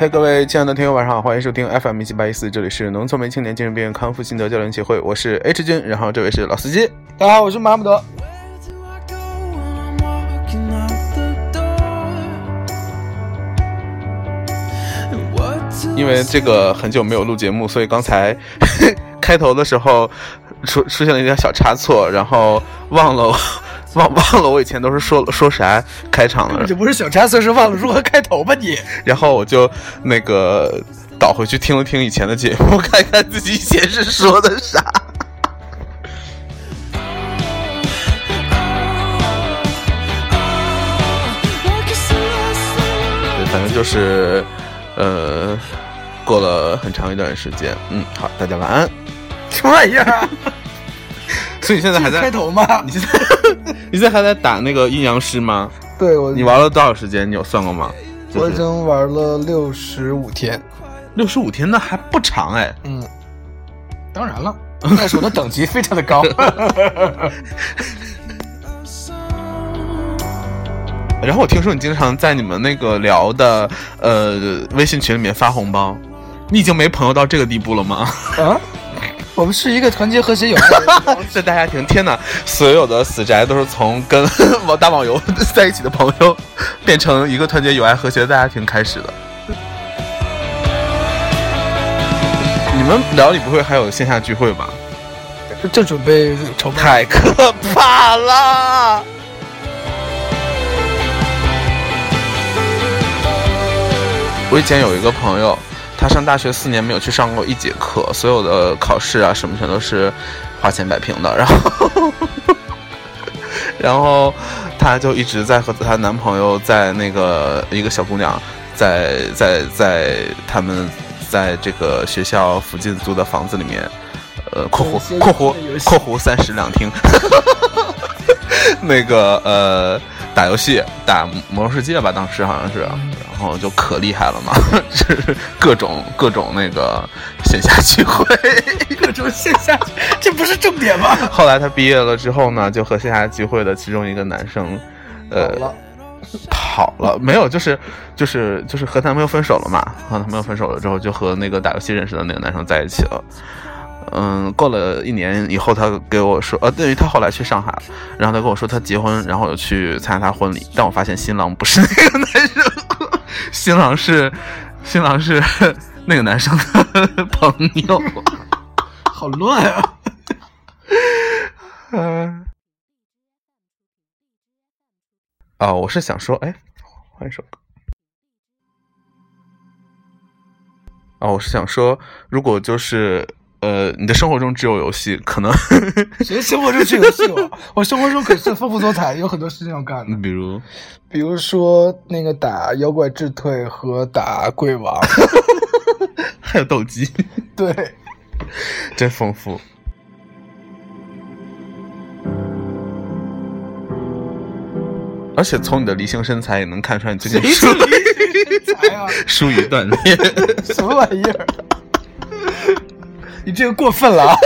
嘿，各位亲爱的听友，晚上好，欢迎收听 FM 一七八一四，这里是农村没青年精神病院康复心得交流协会，我是 H 君，然后这位是老司机，大家好，我是马姆德。因为这个很久没有录节目，所以刚才 开头的时候出出现了一点小差错，然后忘了 忘忘了我以前都是说说啥开场了，这不是小差错，是忘了如何开头吧你？然后我就那个倒回去听了听以前的节目，看看自己以前是说的啥。对，反正就是呃。过了很长一段时间，嗯，好，大家晚安。什么玩意儿啊？所以你现在还在开头吗？你现在 你现在还在打那个阴阳师吗？对，我。你玩了多少时间？你有算过吗？我已经玩了六十五天。六十五天那还不长哎。嗯。当然了，但是我的等级非常的高。然后我听说你经常在你们那个聊的呃微信群里面发红包。你已经没朋友到这个地步了吗？啊，我们是一个团结和谐友爱的 大家庭。天哪，所有的死宅都是从跟 网打网游在一起的朋友，变成一个团结友爱和谐的大家庭开始的。你们聊里不会还有线下聚会吧？正准备筹备。太可怕了！我以前有一个朋友。他上大学四年没有去上过一节课，所有的考试啊什么全都是花钱摆平的。然后，然后她就一直在和她男朋友在那个一个小姑娘在在在他们在这个学校附近租的房子里面，呃（括弧括弧括弧三室两厅），那个呃。打游戏，打魔兽世界吧，当时好像是，然后就可厉害了嘛，就是各种各种那个线下聚会，各种线下，这不是重点吗？后来他毕业了之后呢，就和线下聚会的其中一个男生，呃，跑了，没有，就是就是就是和男朋友分手了嘛，和男朋友分手了之后，就和那个打游戏认识的那个男生在一起了。嗯，过了一年以后，他给我说，呃，等于他后来去上海了，然后他跟我说他结婚，然后我去参加他婚礼，但我发现新郎不是那个男生，新郎是新郎是那个男生的朋友，好乱啊！嗯，啊，我是想说，哎，换一首歌。啊，我是想说，如果就是。呃，你的生活中只有游戏，可能 谁生活中只有游戏？我 我生活中可是丰富多彩，有很多事情要干的。比如，比如说那个打妖怪智退和打鬼王，还有斗鸡，对，真丰富。而且从你的梨形身材也能看出来，你最近疏疏于锻炼，什么玩意儿？你这个过分了啊！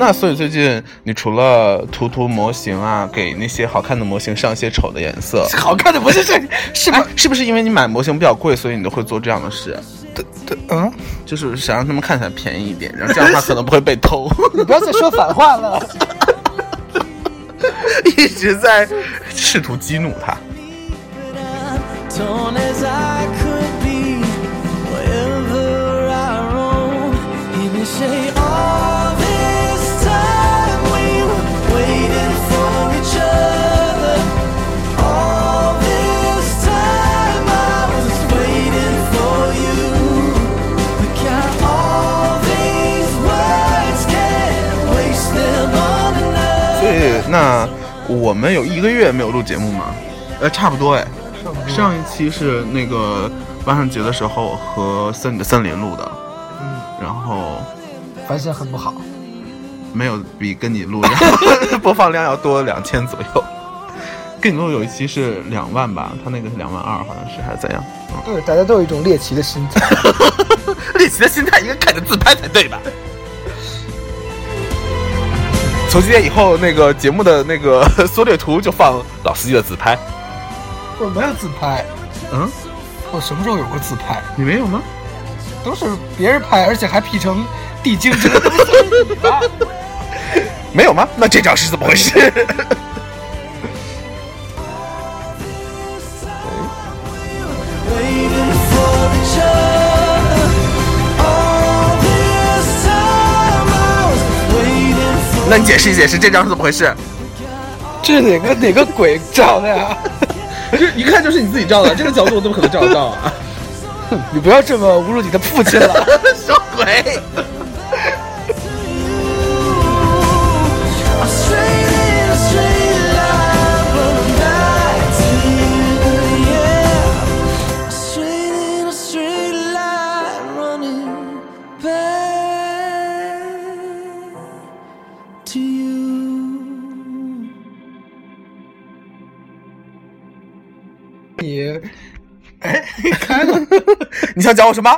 那所以最近你除了涂涂模型啊，给那些好看的模型上一些丑的颜色，好看的模型是 是不？是不是因为你买模型比较贵，所以你都会做这样的事？对对，嗯，就是想让他们看起来便宜一点，然后这样的话可能不会被偷。你不要再说反话了，一直在试图激怒他。那我们有一个月没有录节目吗？呃，差不多哎。上一期是那个万圣节的时候和森的森林录的，嗯，然后反响很不好。没有比跟你录 播放量要多两千左右。跟你录有一期是两万吧，他那个是两万二，好像是还是怎样？对，大家都有一种猎奇的心态。猎奇的心态应该看着自拍才对吧？从今天以后，那个节目的那个 缩略图就放老司机的自拍。我没有自拍，嗯，我什么时候有过自拍？你没有吗？都是别人拍，而且还 P 成地精这个东西你吧？没有吗？那这张是怎么回事？那你解释一解释这张是怎么回事？这是哪个哪个鬼照的呀？这一看就是你自己照的，这个角度我怎么可能照得到啊？你不要这么侮辱你的父亲了。什么鬼？你，哎，开了。你想讲我什么？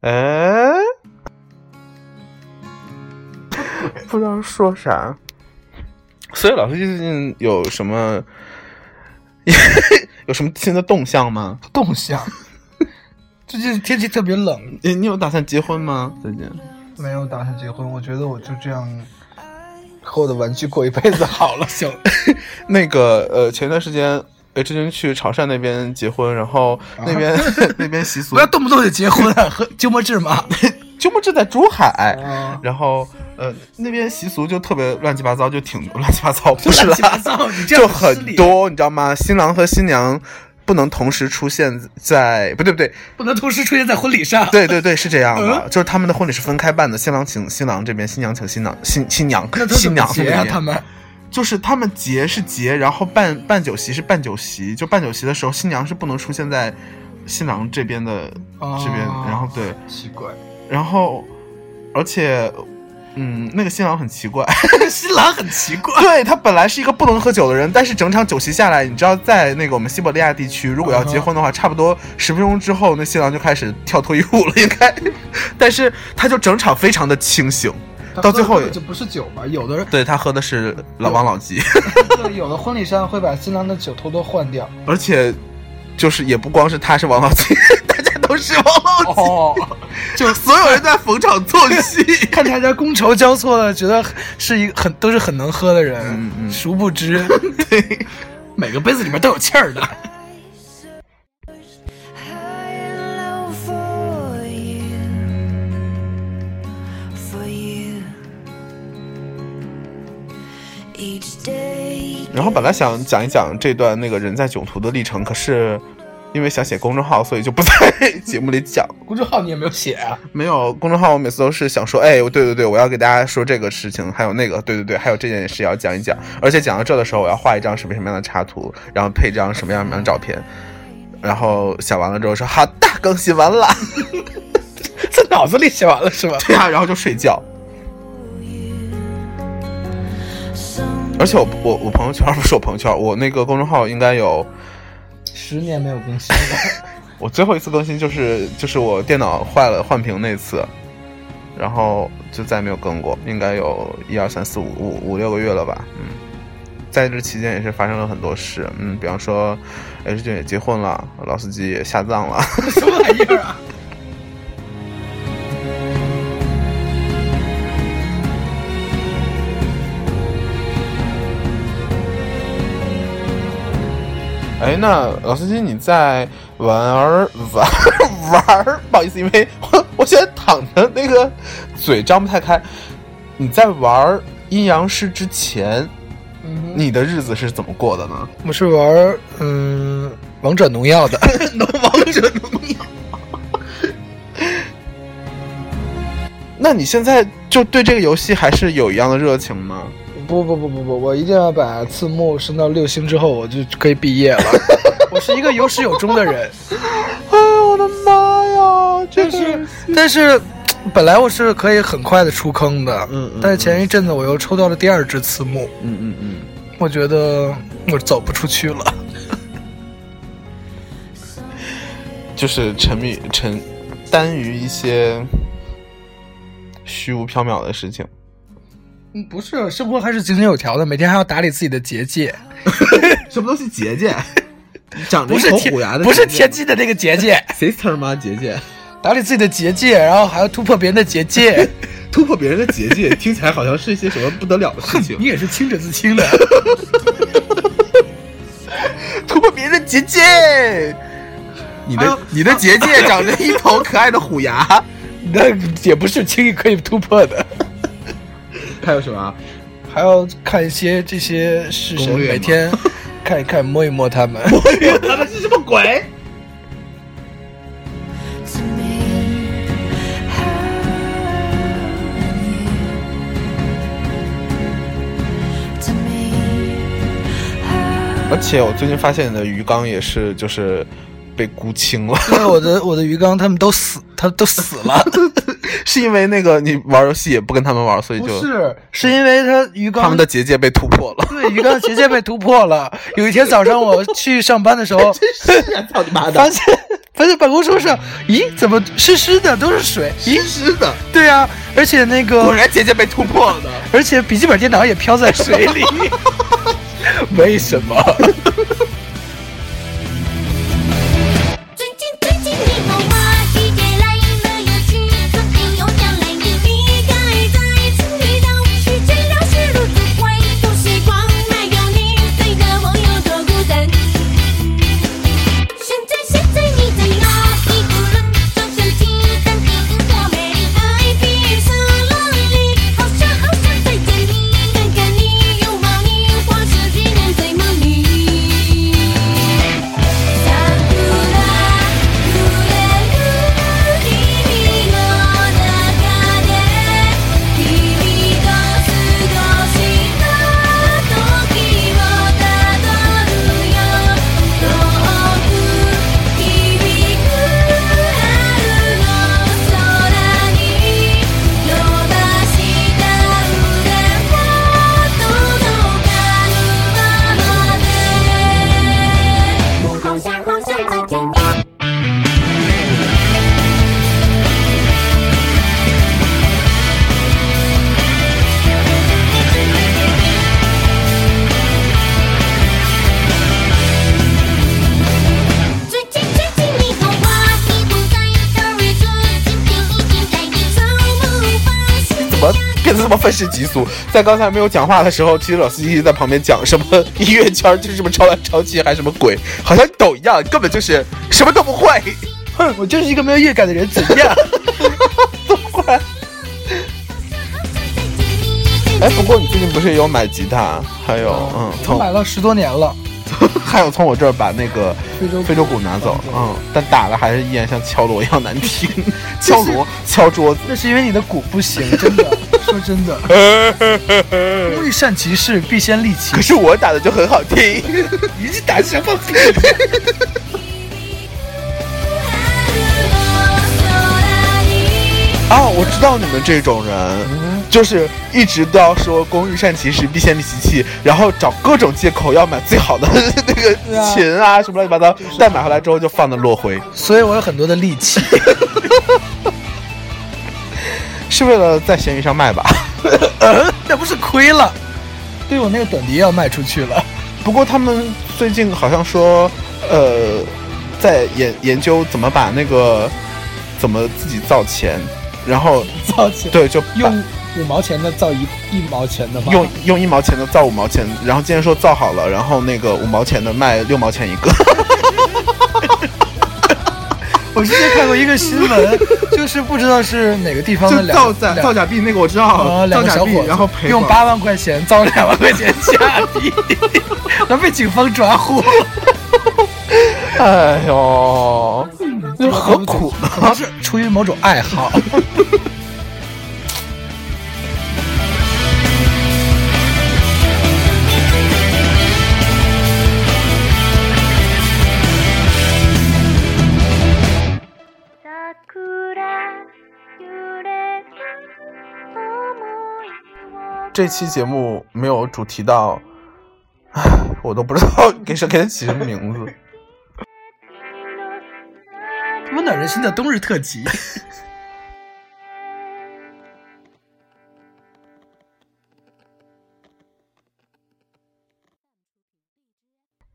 哎，不知道说啥。所以老师最近有什么 有什么新的动向吗？动向。最近天气特别冷，你你有打算结婚吗？最近？没有打算结婚。我觉得我就这样和我的玩具过一辈子好了，行。那个呃，前段时间哎，之前去潮汕那边结婚，然后那边、那边习俗不要动不动就结婚啊，和鸠摩智嘛。鸠摩智在珠海，啊然后呃那边习俗就特别乱七八糟，就挺乱七八糟，不是乱七八，糟，就很，多，你知道吗？新郎和新娘不能同时出现在，不对不对，不能同时出现在婚礼上。对对对，是这样的，嗯？就是他们的婚礼是分开办的，新郎请新郎这边，新娘请新郎新新娘新？娘那边他们？就是他们结是结，然后办办酒席是办酒席，就办酒席的时候，新娘是不能出现在新郎这边的哦这边，然后对，奇怪，然后而且，嗯，那个新郎很奇怪，新郎很奇怪。对他本来是一个不能喝酒的人，但是整场酒席下来，你知道，在那个我们西伯利亚地区，如果要结婚的话，差不多十分钟之后，那新郎就开始跳脱衣舞了，应该，但是他就整场非常的清醒，到最后就不是酒吧，有的人对他喝的是老王老吉。对 有的婚礼上会把新郎的酒偷偷换掉。而且就是也不光是他是王老吉，都是王老吉，哦，就所有人在逢场作戏。看大家觥筹交错的，觉得是一个很都是很能喝的人，嗯嗯殊不知 对，每个杯子里面都有气儿的。High and low for you, for you. Each day 然后本来想讲一讲这段那个人在囧途的历程，可是因为想写公众号，所以就不在节目里讲。公众号你也没有写啊？没有公众号，我每次都是想说，哎，对对对，我要给大家说这个事情，还有那个，对对对，还有这件事要讲一讲。而且讲到这的时候，我要画一张什么什么样的插图，然后配一张什么样什么样的照片。然后想完了之后说好的，更新完了。在脑子里写完了是吧？对啊，然后就睡觉。而且我我我朋友圈不是我朋友圈，我那个公众号应该有十年没有更新了，我最后一次更新就是就是我电脑坏了换屏那次，然后就再也没有更过，应该有一二三四五五五六个月了吧，嗯，在这期间也是发生了很多事，嗯，比方说 H 君也结婚了，老司机也下葬了，什么玩意儿啊？哎，那老司机你在玩儿玩玩儿？不好意思，因为我我现在躺着，那个嘴张不太开。你在玩阴阳师之前，你的日子是怎么过的呢？我是玩嗯王者农药的，王者荣耀。那你现在就对这个游戏还是有一样的热情吗？不不不不不，我一定要把字幕升到六星之后，我就可以毕业了。我是一个有始有终的人，哎我的妈呀！这但是但是本来我是可以很快的出坑的，嗯嗯但是前一阵子我又抽到了第二只字幕，嗯嗯嗯，我觉得我走不出去了。就是沉迷沉耽于一些虚无缥缈的事情。嗯，不是，生活还是井井有条的，每天还要打理自己的结界，什么东西结界？长着一口虎牙的不是天津的那个结界，sister 吗？结界，打理自己的结界，然后还要突破别人的结界。突破别人的结界，听起来好像是一些什么不得了的事情你。也是清者自清的，突破别人的结界，你的哎你的结界长着一头可爱的虎牙。那也不是轻易可以突破的。还有什么？还要看一些这些式神，攻略吗每天 看一看，摸一摸他们。他们是什么鬼？to me. To me. 而且我最近发现你的鱼缸也是，就是被沽清了，我的 我的鱼缸他们都死，他都死了。是因为那个你玩游戏也不跟他们玩，所以不，就是是因为他鱼缸他们的结界被突破了。对鱼缸结界被突破了。有一天早上我去上班的时候，操你妈发！现发现办公桌上，咦，怎么湿湿的，都是水？咦，湿的，对啊，而且那个果个，然结界被突破了。而且笔记本电脑也飘在水里。为什么？最近最近你变得这么愤世嫉俗？在刚才没有讲话的时候，其实老司机在旁边讲什么音乐圈就是什么超来超去，还什么鬼，好像抖一样，根本就是什么都不会。哼，我就是一个没有乐感的人，怎样？都会。哎，不过你最近不是也有买吉他，还有嗯，我从买了十多年了。还有从我这儿把那个非洲鼓非洲鼓拿走，嗯，但打的还是依然像敲锣一样难听，敲锣敲桌子。那是因为你的鼓不行，真的。说真的，工欲善其事，必先利其可是我打的就很好听。你是打什么屁？啊，我知道你们这种人，就是一直都要说“工欲善其事，必先利其器”，然后找各种借口要买最好的那个啊琴啊，什么乱七八糟，但买回来之后就放的落灰，所以我有很多的力气。是为了在闲鱼上卖吧？呃，那不是亏了？对我那个短笛要卖出去了。不过他们最近好像说，呃，在研研究怎么把那个怎么自己造钱，然后造钱对，就用五毛钱的造一一毛钱的吗？用用一毛钱的造五毛钱，然后今天说造好了，然后那个五毛钱的卖六毛钱一个。我之前看过一个新闻，就是不知道是哪个地方的两造假造假币那个我知道，啊，两造假币个小伙然后赔用八万块钱造两万块钱假币，然后被警方抓获。哎呦，那何苦呢？是出于某种爱好。这期节目没有主题到，唉，我都不知道 给谁给它起什么名字。温暖人心的冬日特辑。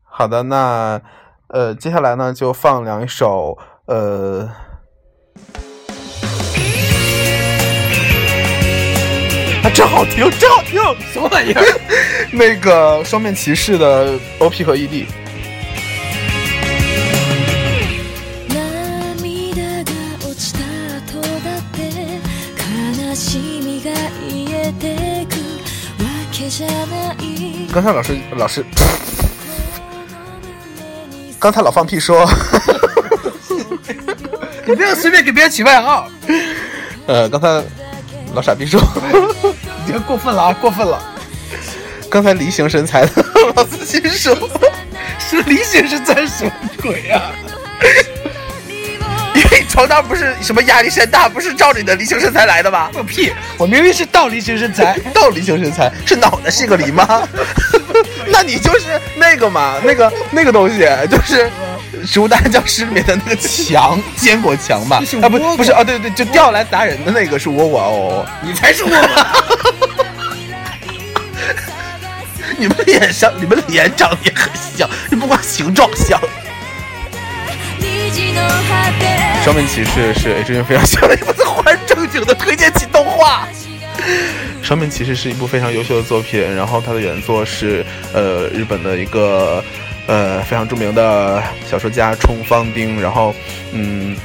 好的，那呃，接下来呢就放两首呃。啊，真好听，真好听！什么玩意儿？那个双面骑士的 OP 和 E ED，涙が落ちた後だって悲しみが癒えてくわけじゃない刚才老师老师，刚才老放屁说，你不要随便给别人起外号，呃，刚才 老傻逼说，你这过分了啊，过分了。刚才梨形身材的 老司机说，是梨形身材什么鬼啊？因为床单不是什么压力山大，不是照着你的梨形身材来的吧？放屁！我明明是倒梨形身材，倒梨形身材是脑袋是个梨吗？那你就是那个嘛，那个那个东西，就是《植物大战僵尸》里面的那个墙，坚果墙吧？啊，不是不是啊，对对，就掉下来砸人的那个是窝窝哦。你才是窝窝？你们脸上，你们脸长得也很像，你不光形状像。双面骑士是 H 君非常喜欢的一部忽然正经的推荐起动画。双面骑士是一部非常优秀的作品，然后它的原作是呃日本的一个呃非常著名的小说家冲方丁，然后嗯。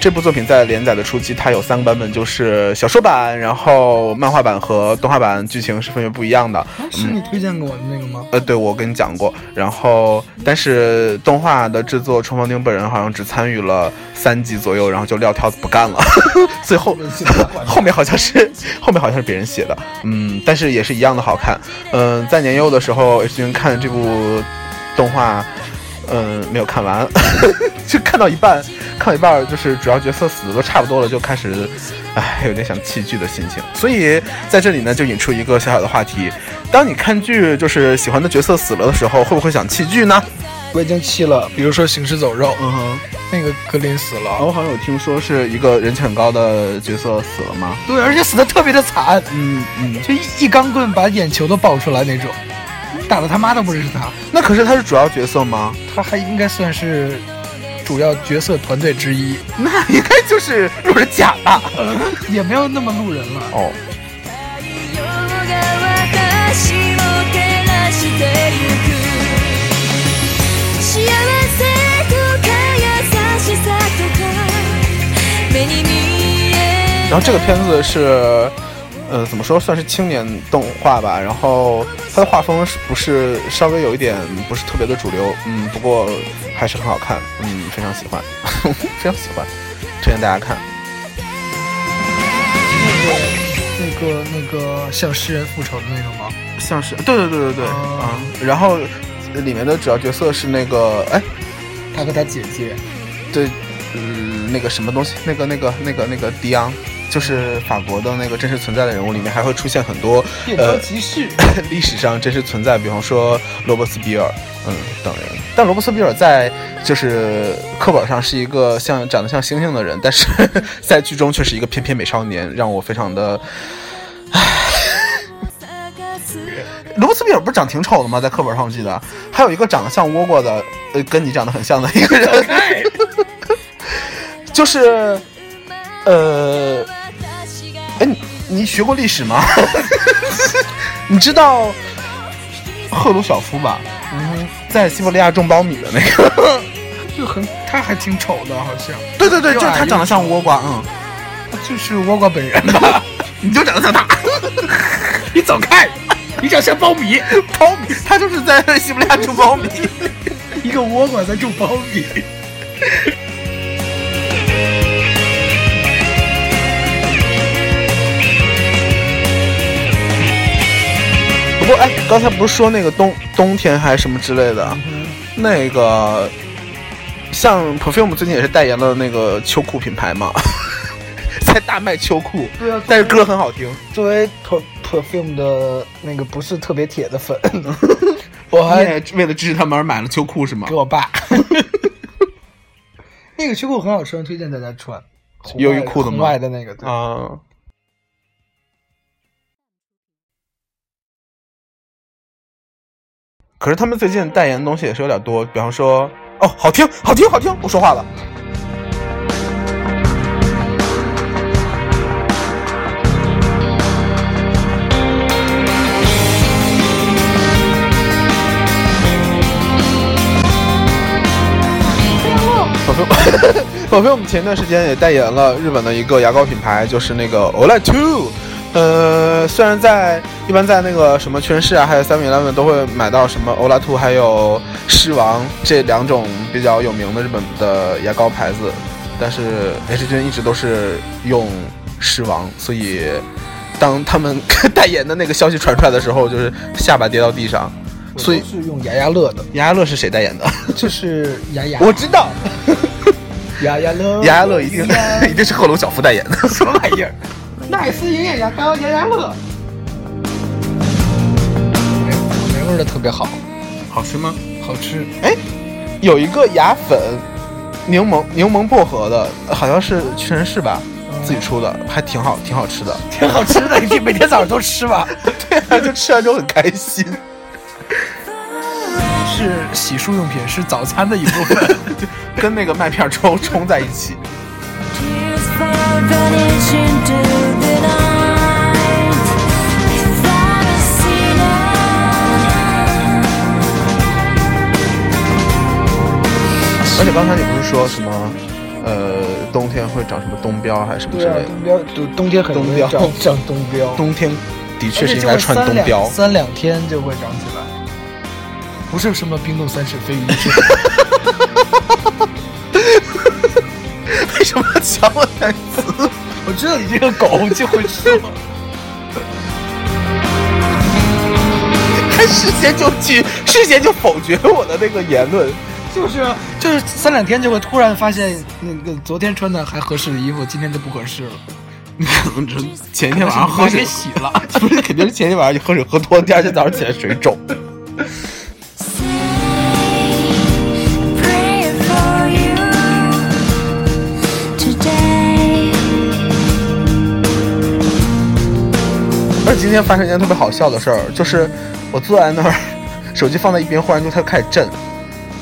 这部作品在连载的初期，它有三个版本，就是小说版，然后漫画版和动画版，剧情是分别不一样的。是你推荐给我的那个吗？呃，对，我跟你讲过。然后，但是动画的制作，冲方丁本人好像只参与了三集左右，然后就撂挑子不干了。最后 后面好像是 后面好像是别人写的，嗯，但是也是一样的好看。嗯、在年幼的时候，H 君看这部动画。嗯，没有看完，就看到一半，看到一半就是主要角色死的都差不多了，就开始，唉，有点想弃剧的心情。所以在这里呢，就引出一个小小的话题：当你看剧就是喜欢的角色死了的时候，会不会想弃剧呢？我已经弃了，比如说《行尸走肉》，嗯哼，那个格林死了，我好像有听说是一个人气很高的角色死了吗？对，而且死的特别的惨，嗯嗯，就一一钢棍把眼球都爆出来那种，打的他妈都不认识他，那可是他是主要角色吗？他还应该算是主要角色团队之一，那应该就是路人甲吧？也没有那么路人了。哦，太陽が私を照らしてゆく幸せとか優しさとか目に見え然后这个片子是， 呃，怎么说，算是青年动画吧。然后它的画风是不是稍微有一点不是特别的主流？嗯，不过还是很好看，嗯，非常喜欢，非常喜欢，推荐大家看。那个那个那个向诗人复仇的那个吗？像是，对对对对对，哦啊、然后里面的主要角色是那个，哎，他和他姐姐，对，嗯，那个什么东西，那个那个那个那个迪昂，就是法国的那个真实存在的人物里面还会出现很多变呃装骑士，历史上真实存在，比方说罗伯斯比尔，嗯等人。但罗伯斯比尔在就是课本上是一个像长得像猩猩的人，但是 在剧中却是一个翩翩美少年，让我非常的。罗伯斯比尔不是长挺丑的吗？在课本上我记得，还有一个长得像倭瓜的，呃，跟你长得很像的一个人，就是，呃，哎，你你学过历史吗？你知道赫鲁晓夫吧？嗯，在西伯利亚种苞米的那个。就很他还挺丑的，好像对对对，就是他长得像倭瓜，嗯，他就是倭瓜本人吧？你就长得像他，你走开，你长像苞米，苞米，他就是在西伯利亚种苞米。一个倭瓜在种苞米。哎，刚才不是说那个冬冬天还是什么之类的，那个像 Perfume 最近也是代言了那个秋裤品牌嘛，在大卖秋裤，对啊但是歌很好听。作为 Per perfume 的那个不是特别铁的粉，我还为了支持他们而买了秋裤是吗给？我爸。那个秋裤很好穿，推荐大家穿。红优外衣库的吗红外的那个，对啊。可是他们最近代言的东西也是有点多，比方说，哦，好听，好听，好听，我说话了。宝贝，宝贝，我们前段时间也代言了日本的一个牙膏品牌，就是那个 Olay Two。呃，虽然在一般在那个什么全市啊，还有 Seven Eleven 都会买到什么 Olay Two，还有狮王这两种比较有名的日本的牙膏牌子，但是 H 君一直都是用狮王，所以当他们 代言的那个消息传出来的时候，就是下巴跌到地上。所以是用牙牙乐的，牙牙乐是谁代言的？就是牙牙，我知道，牙牙乐，牙牙乐一定一定是赫龙小夫代言的。什么玩意儿？奈斯营养牙膏雅雅乐，莓味儿的特别好，好吃吗？好吃。哎，有一个牙粉，柠檬柠檬薄荷的，好像是屈臣氏吧，自己出的，还挺好，挺好吃的。挺好吃的，你每天早上都吃吧？对啊，就吃完之后很开心。是洗漱用品，是早餐的一部分。跟那个麦片粥冲在一起。而且刚才你不是说什么，呃，冬天会长什么冬膘还是什么之类，的？冬膘，冬冬天很容易长长冬膘，冬天的确是应该穿冬膘。三两天就会长起来，不是什么冰冻三尺非一日。为什么要抢我台词？我知道你这个狗就会说，还事先就去，事先就否决我的那个言论。就是就是三两天就会突然发现那个昨天穿的还合适的衣服，今天就不合适了。你可能是前一天晚上喝水洗了。不是，肯定是前天晚上你喝水喝多了，第二天早上起来水肿。Pray for you today. 而今天发生一件特别好笑的事儿，就是我坐在那儿，手机放在一边，忽然就它开始震。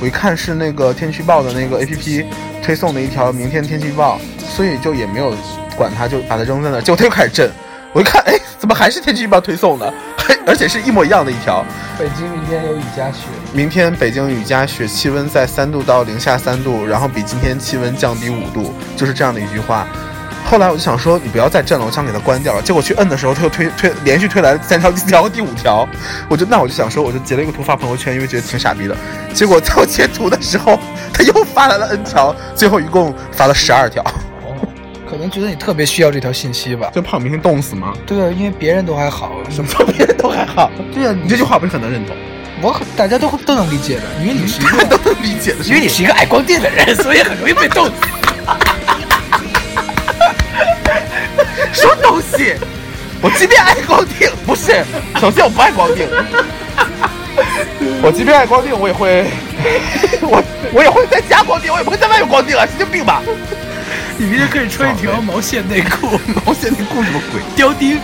我一看是那个天气预报的那个 A P P 推送的一条明天天气预报，所以就也没有管它，就把它扔在那儿。结果它又开始震，我一看，哎，怎么还是天气预报推送的？还 而且是一模一样的一条。北京明天有雨夹雪，明天北京雨夹雪，气温在三度到零下三度，然后比今天气温降低五度，就是这样的一句话。后来我就想说，你不要再震了，我想给它关掉了。结果去摁的时候，它又推推连续推来了三条、第四条和第五条。我就那我就想说，我就截了一个图发朋友圈，因为觉得挺傻逼的。结果在我截图的时候，他又发来了 N 条，最后一共发了十二条。可能觉得你特别需要这条信息吧？就怕我明天冻死吗？对啊，因为别人都还好，什么？别人都还好。对啊，你这句话我不是很能认同，我很大家都都能理解的，因为你是一个，都能理解的。因为你是一个 爱光电的人，所以很容易被冻死。什么东西？我即便爱光腚，不是，首先我不爱光腚，我即便爱光腚，我也会，我我也会在家光腚，我也不会在外面光腚啊，神经病吧？你明天可以穿一条毛线内裤，毛线内裤什么鬼？貂钉，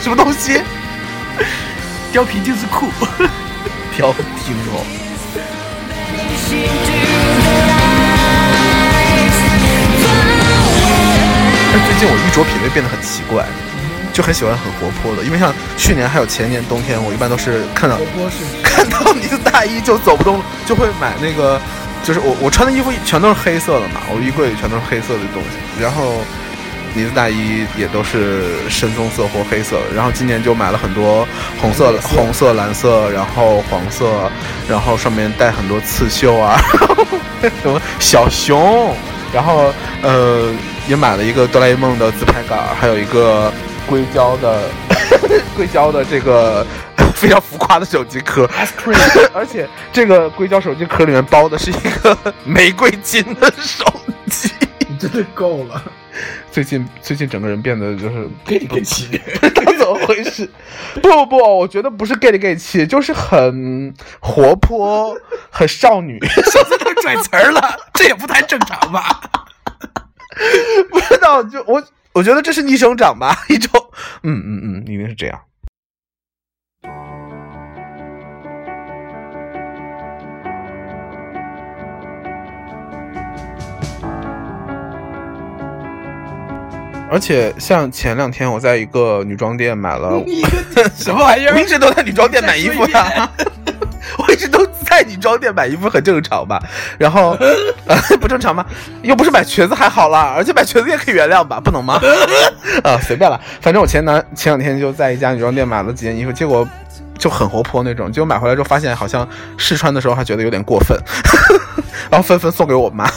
什么东西？貂皮钉子裤。挑剔哦。但最近我衣着品味变得很奇怪，就很喜欢很活泼的，因为像去年还有前年冬天，我一般都是看到看到你的大衣就走不动，就会买那个，就是我我穿的衣服全都是黑色的嘛，我衣柜里全都是黑色的东西，然后呢子大衣也都是深棕色或黑色的，然后今年就买了很多红色、红色、蓝色，然后黄色，然后上面带很多刺绣啊，什么小熊，然后呃也买了一个哆啦 A 梦的自拍杆，还有一个硅胶的硅胶的这个 非常浮夸的手机壳，而且这个硅胶手机壳里面包的是一个玫瑰金的手机。你真的够了。最近最近整个人变得就是给你给气，怎么回事。不不不，我觉得不是 gay 里 gay 气，就是很活泼，很少女。小次都拽词儿了，这也不太正常吧？不知道，就我我觉得这是逆生长吧，一种，嗯嗯嗯，一定是这样。而且像前两天我在一个女装店买了，你 什么玩意儿我一？直都在女装店买衣服呀。我一直都在女装店买衣服，很正常吧？然后，呃，不正常吗？又不是买裙子还好啦，而且买裙子也可以原谅吧？不能吗？啊，随便了，反正我前男前两天就在一家女装店买了几件衣服，结果就很活泼那种，结果买回来之后发现好像试穿的时候还觉得有点过分，然后纷纷送给我妈。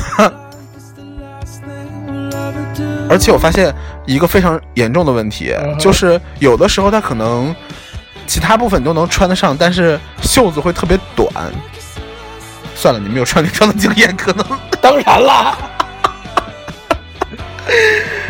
而且我发现一个非常严重的问题就是有的时候他可能其他部分都能穿得上，但是袖子会特别短。算了，你没有穿女装的经验，可能当然啦，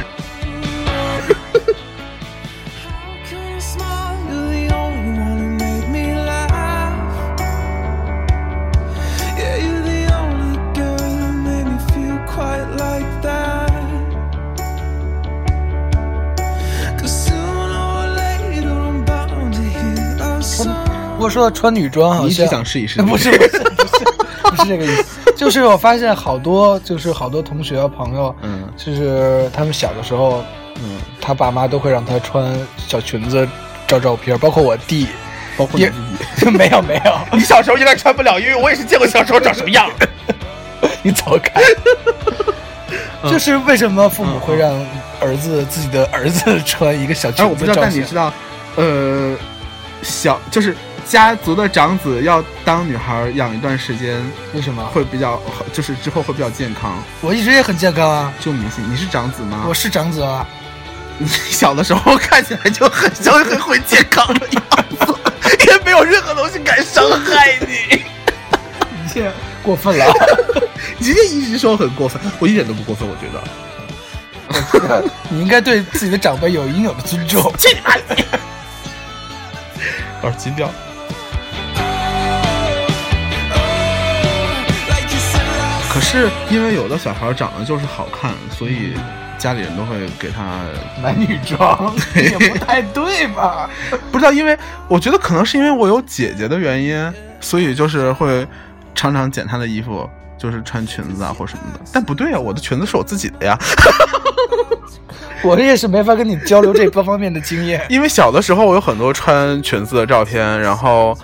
过说到穿女装，好你一直想试一试。不是不是不是不是这个意思，就是我发现好多就是好多同学啊朋友，嗯就是他们小的时候，嗯，他爸妈都会让他穿小裙子照照片，包括我弟，包括你。没有没有，你小时候应该穿不了，因为我也是见过小时候长什么样。你走开。就是为什么父母会让儿子自己的儿子穿一个小哎，裙我不知道，子照相？但你知道，呃，小就是家族的长子要当女孩养一段时间，为什么？会比较好，就是之后会比较健康。我一直也很健康啊，就明星，你是长子吗？我是长子啊。你小的时候看起来就很像很会健康的样子，也没有任何东西敢伤害你。你这过分了，你今天一直说很过分，我一点都不过分，我觉得。你应该对自己的长辈有应有的尊重。去你妈的！耳机掉。是因为有的小孩长得就是好看，所以家里人都会给他买女装也不太对吧？不知道，因为我觉得可能是因为我有姐姐的原因，所以就是会常常剪她的衣服，就是穿裙子啊或什么的。但不对啊，我的裙子是我自己的呀。我也是没法跟你交流这各方面的经验。因为小的时候我有很多穿裙子的照片，然后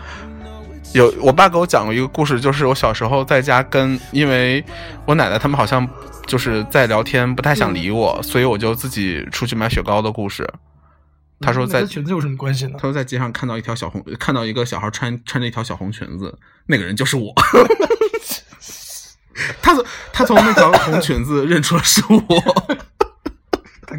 有我爸给我讲过一个故事，就是我小时候在家跟，因为我奶奶他们好像就是在聊天，不太想理我，所以我就自己出去买雪糕的故事。他说在跟裙子有什么关系呢他？说在街上看到一条小红，看到一个小孩穿穿着一条小红裙子，那个人就是我。他从他从那条红裙子认出了是我，太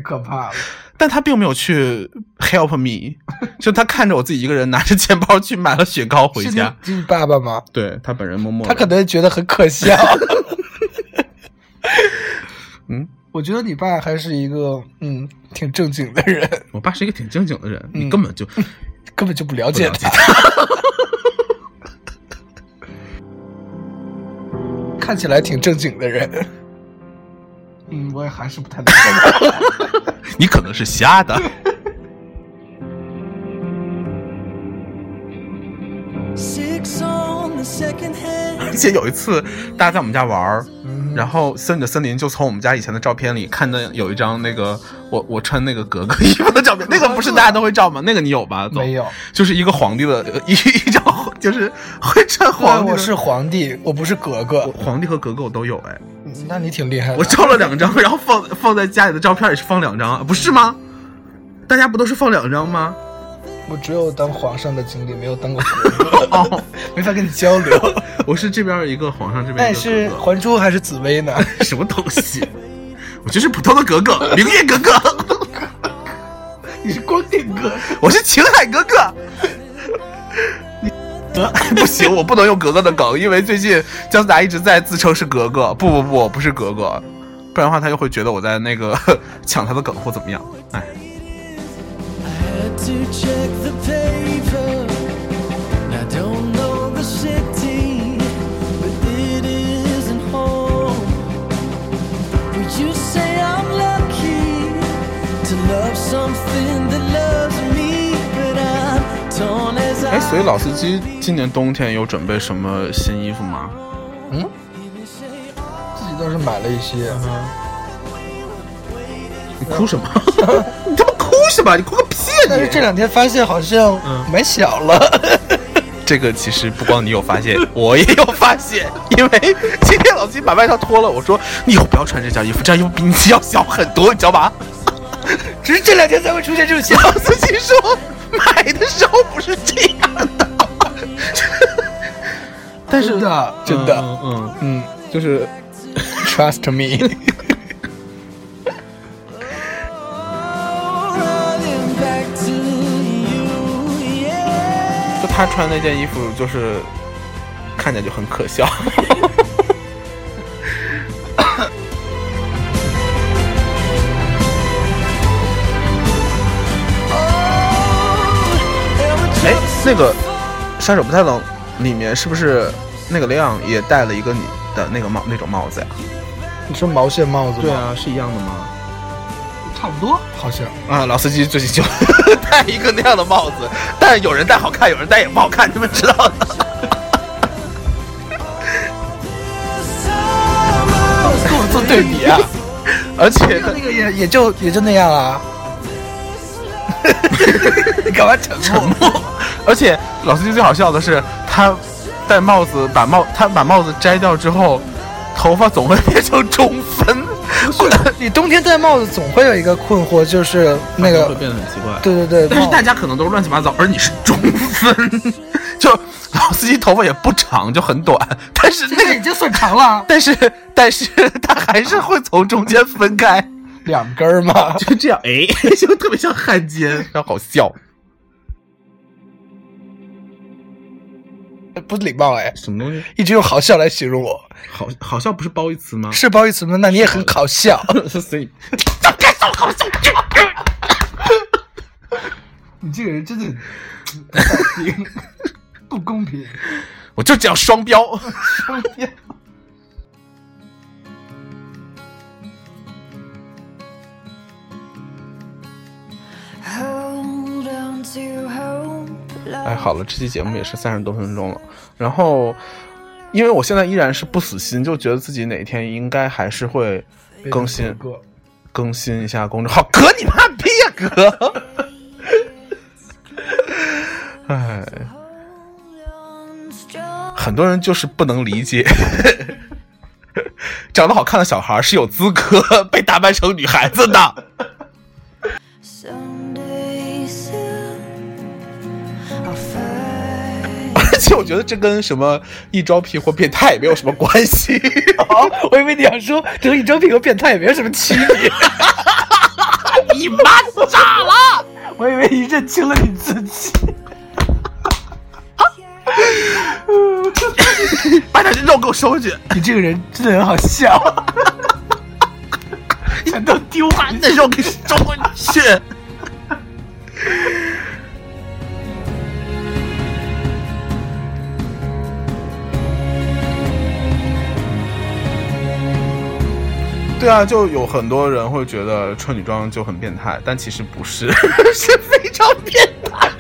可怕了！但他并没有去 help me，就他看着我自己一个人拿着钱包去买了雪糕回家。是你爸爸吗？对他本人默默，他可能觉得很可笑。嗯，我觉得你爸还是一个嗯挺正经的人，我爸是一个挺正经的人，嗯你根本就 根本就不了解不了解他。看起来挺正经的人。嗯，我也还是不太能懂。你可能是瞎的。而且有一次，大家在我们家玩儿，嗯然后森的森林就从我们家以前的照片里看到有一张那个我我穿那个格格衣服的照片，那个不是大家都会照吗？那个你有吧？没有，就是一个皇帝的一一张，就是会穿皇帝。我是皇帝，我不是格格。皇帝和格格我都有哎，嗯那你挺厉害的。我照了两张，然后放放在家里的照片也是放两张啊，不是吗？大家不都是放两张吗？我只有当皇上的经历，没有当过格格，哦，没法跟你交流。我是这边一个皇上，这边一个是还珠还是紫薇呢？什么东西？我就是普通的格格，明月格格，你是光腚格格。我是情海格格。不行，我不能用格格的梗，因为最近姜思达一直在自称是格格。不不不，不是格格，不然的话他又会觉得我在那个抢他的梗或怎么样。哎，something 哎，所以老司机今年冬天有准备什么新衣服吗？嗯自己倒是买了一些，你哭什么？你他妈哭什么？你哭个屁啊但是这两天发现好像买小了。这个其实不光你有发现，我也有发现，因为今天老司机把外套脱了，我说你以后不要穿这件衣服，这件衣服比你要小很多，你知道吧？只是这两天才会出现这种情老况。司机说 买的时候不是这样的，但 是真的，真的，嗯嗯，嗯就是，trust me。running back to you, yeah. 就他穿那件衣服，就是看起来就很可笑。那个《杀手不太冷》里面是不是那个亮也戴了一个你的那个帽那种帽子呀？你说毛线帽子吗？，啊，是一样的吗？差不多，好像。啊，老司机最近就戴一个那样的帽子，但是有人戴好看，有人戴也不好看，你们知道的。跟 我做对比啊，而且那个也也就也就那样啊。你干嘛沉默？而且老司机最好笑的是，他戴帽子把帽他把帽子摘掉之后，头发总会变成中分，你冬天戴帽子总会有一个困惑，就是那个会，变得很奇怪。对对对，但是大家可能都是乱七八糟，而你是中分，就老司机头发也不长，就很短，但是那个已经算长了，但是但是他还是会从中间分开，两根儿嘛。就这样，哎，就特别像汉奸，非常好笑。不礼貌哎，什么东西？一直用好笑来形容我，好好笑不是褒义词吗？是褒义词吗？那你也很好笑。所以 你这个人真的不公平。我就讲双标双标。Hold on to hope. 哎，好了，这期节目也是三十多分钟了。然后，因为我现在依然是不死心，就觉得自己哪天应该还是会更新更新一下公众号。哥，你妈逼呀、哥！哎，很多人就是不能理解，长得好看的小孩是有资格被打扮成女孩子的。而且我觉得这跟什么一招癖或变态也没有什么关系。哦，我以为你要说这和一张品和变态也没有什么区别。你妈炸了！我以为你认清了你自己。把点肉给我收回去，你这个人真的很好笑，全都丢把你的肉给收回去。对啊，就有很多人会觉得穿女装就很变态，但其实不是，是非常变态。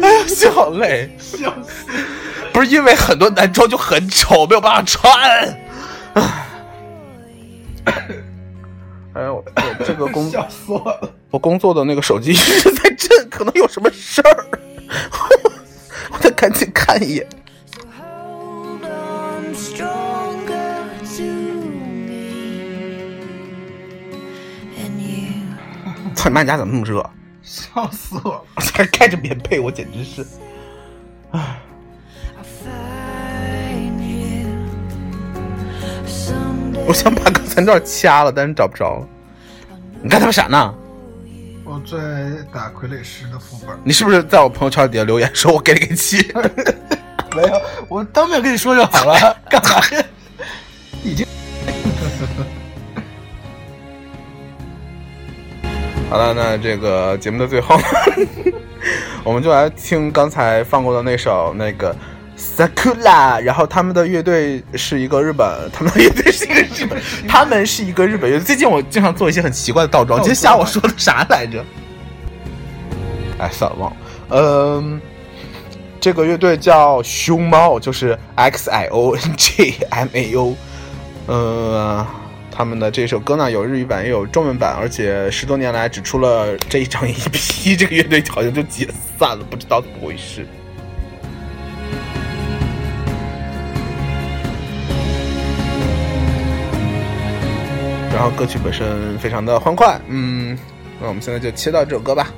哎呀，心好累，笑死！不是因为很多男装就很丑，没有办法穿。唉哎呦，我这个工 笑死我了。我工作的那个手机一直在震，可能有什么事儿，我得赶紧看一眼。操你妈！你家怎么那么热？笑死我了！还盖着棉被，我简直是。Someday. 我想把刚才那段掐了，但是找不着了。你干他妈啥呢？我在打傀儡师的副本，你是不是在我朋友圈底下留言说我给你个气？没有，我当面跟你说就好了，干嘛呀？已经好了，那这个节目的最后，我们就来听刚才放过的那首那个 Sakura，然后他们的乐队是一个日本，他们的乐队是一个日本，他们是一个日本乐队。最近我经常做一些很奇怪的倒装，今天下午我说的啥来着？哎，算了，忘了。嗯，这个乐队叫熊猫，就是 X I O N G M A O。嗯，他们的这首歌呢有日语版也有中文版，而且十多年来只出了这一张 EP，这个乐队好像就解散了，不知道怎么回事。然后歌曲本身非常的欢快，嗯，那我们现在就切到这首歌吧，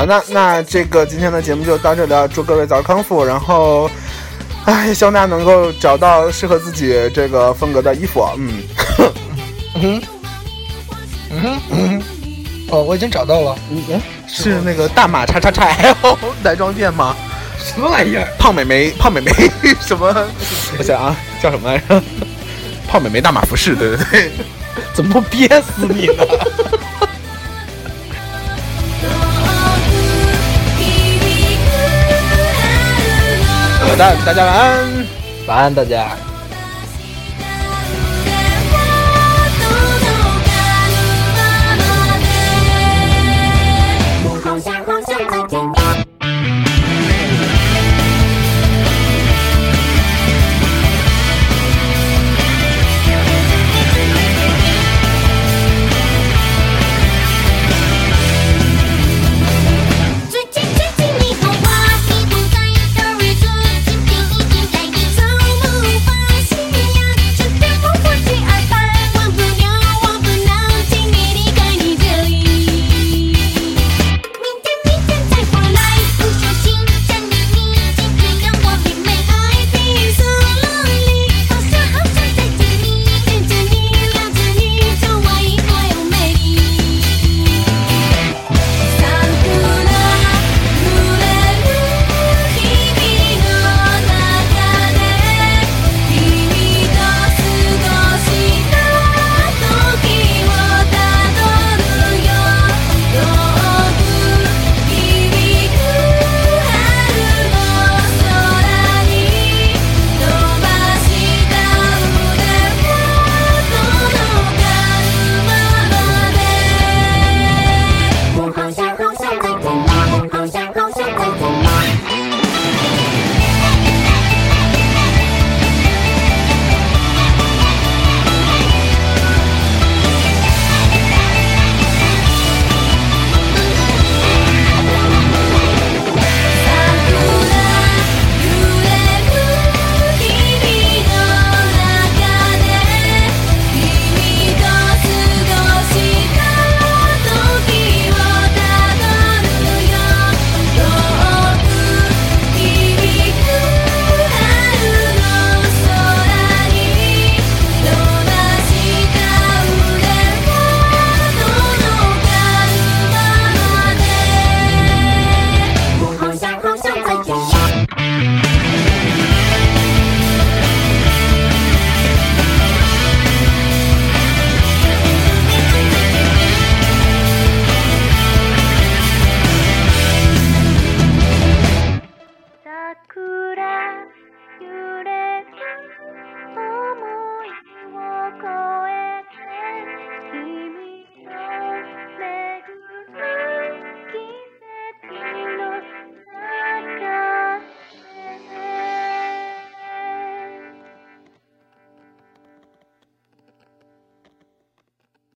好的，那这个今天的节目就到这里了，祝各位早日康复，然后，哎，希望大家能够找到适合自己这个风格的衣服，嗯，嗯嗯哼嗯哼，哦，我已经找到了，嗯，是那个大马叉叉叉 L 男装店吗？什么玩意儿？胖美眉，胖美眉什么？我想啊，叫什么来着？胖美眉大马服饰，对对对。怎么不憋死你呢？大，大家晚安。晚安，大家。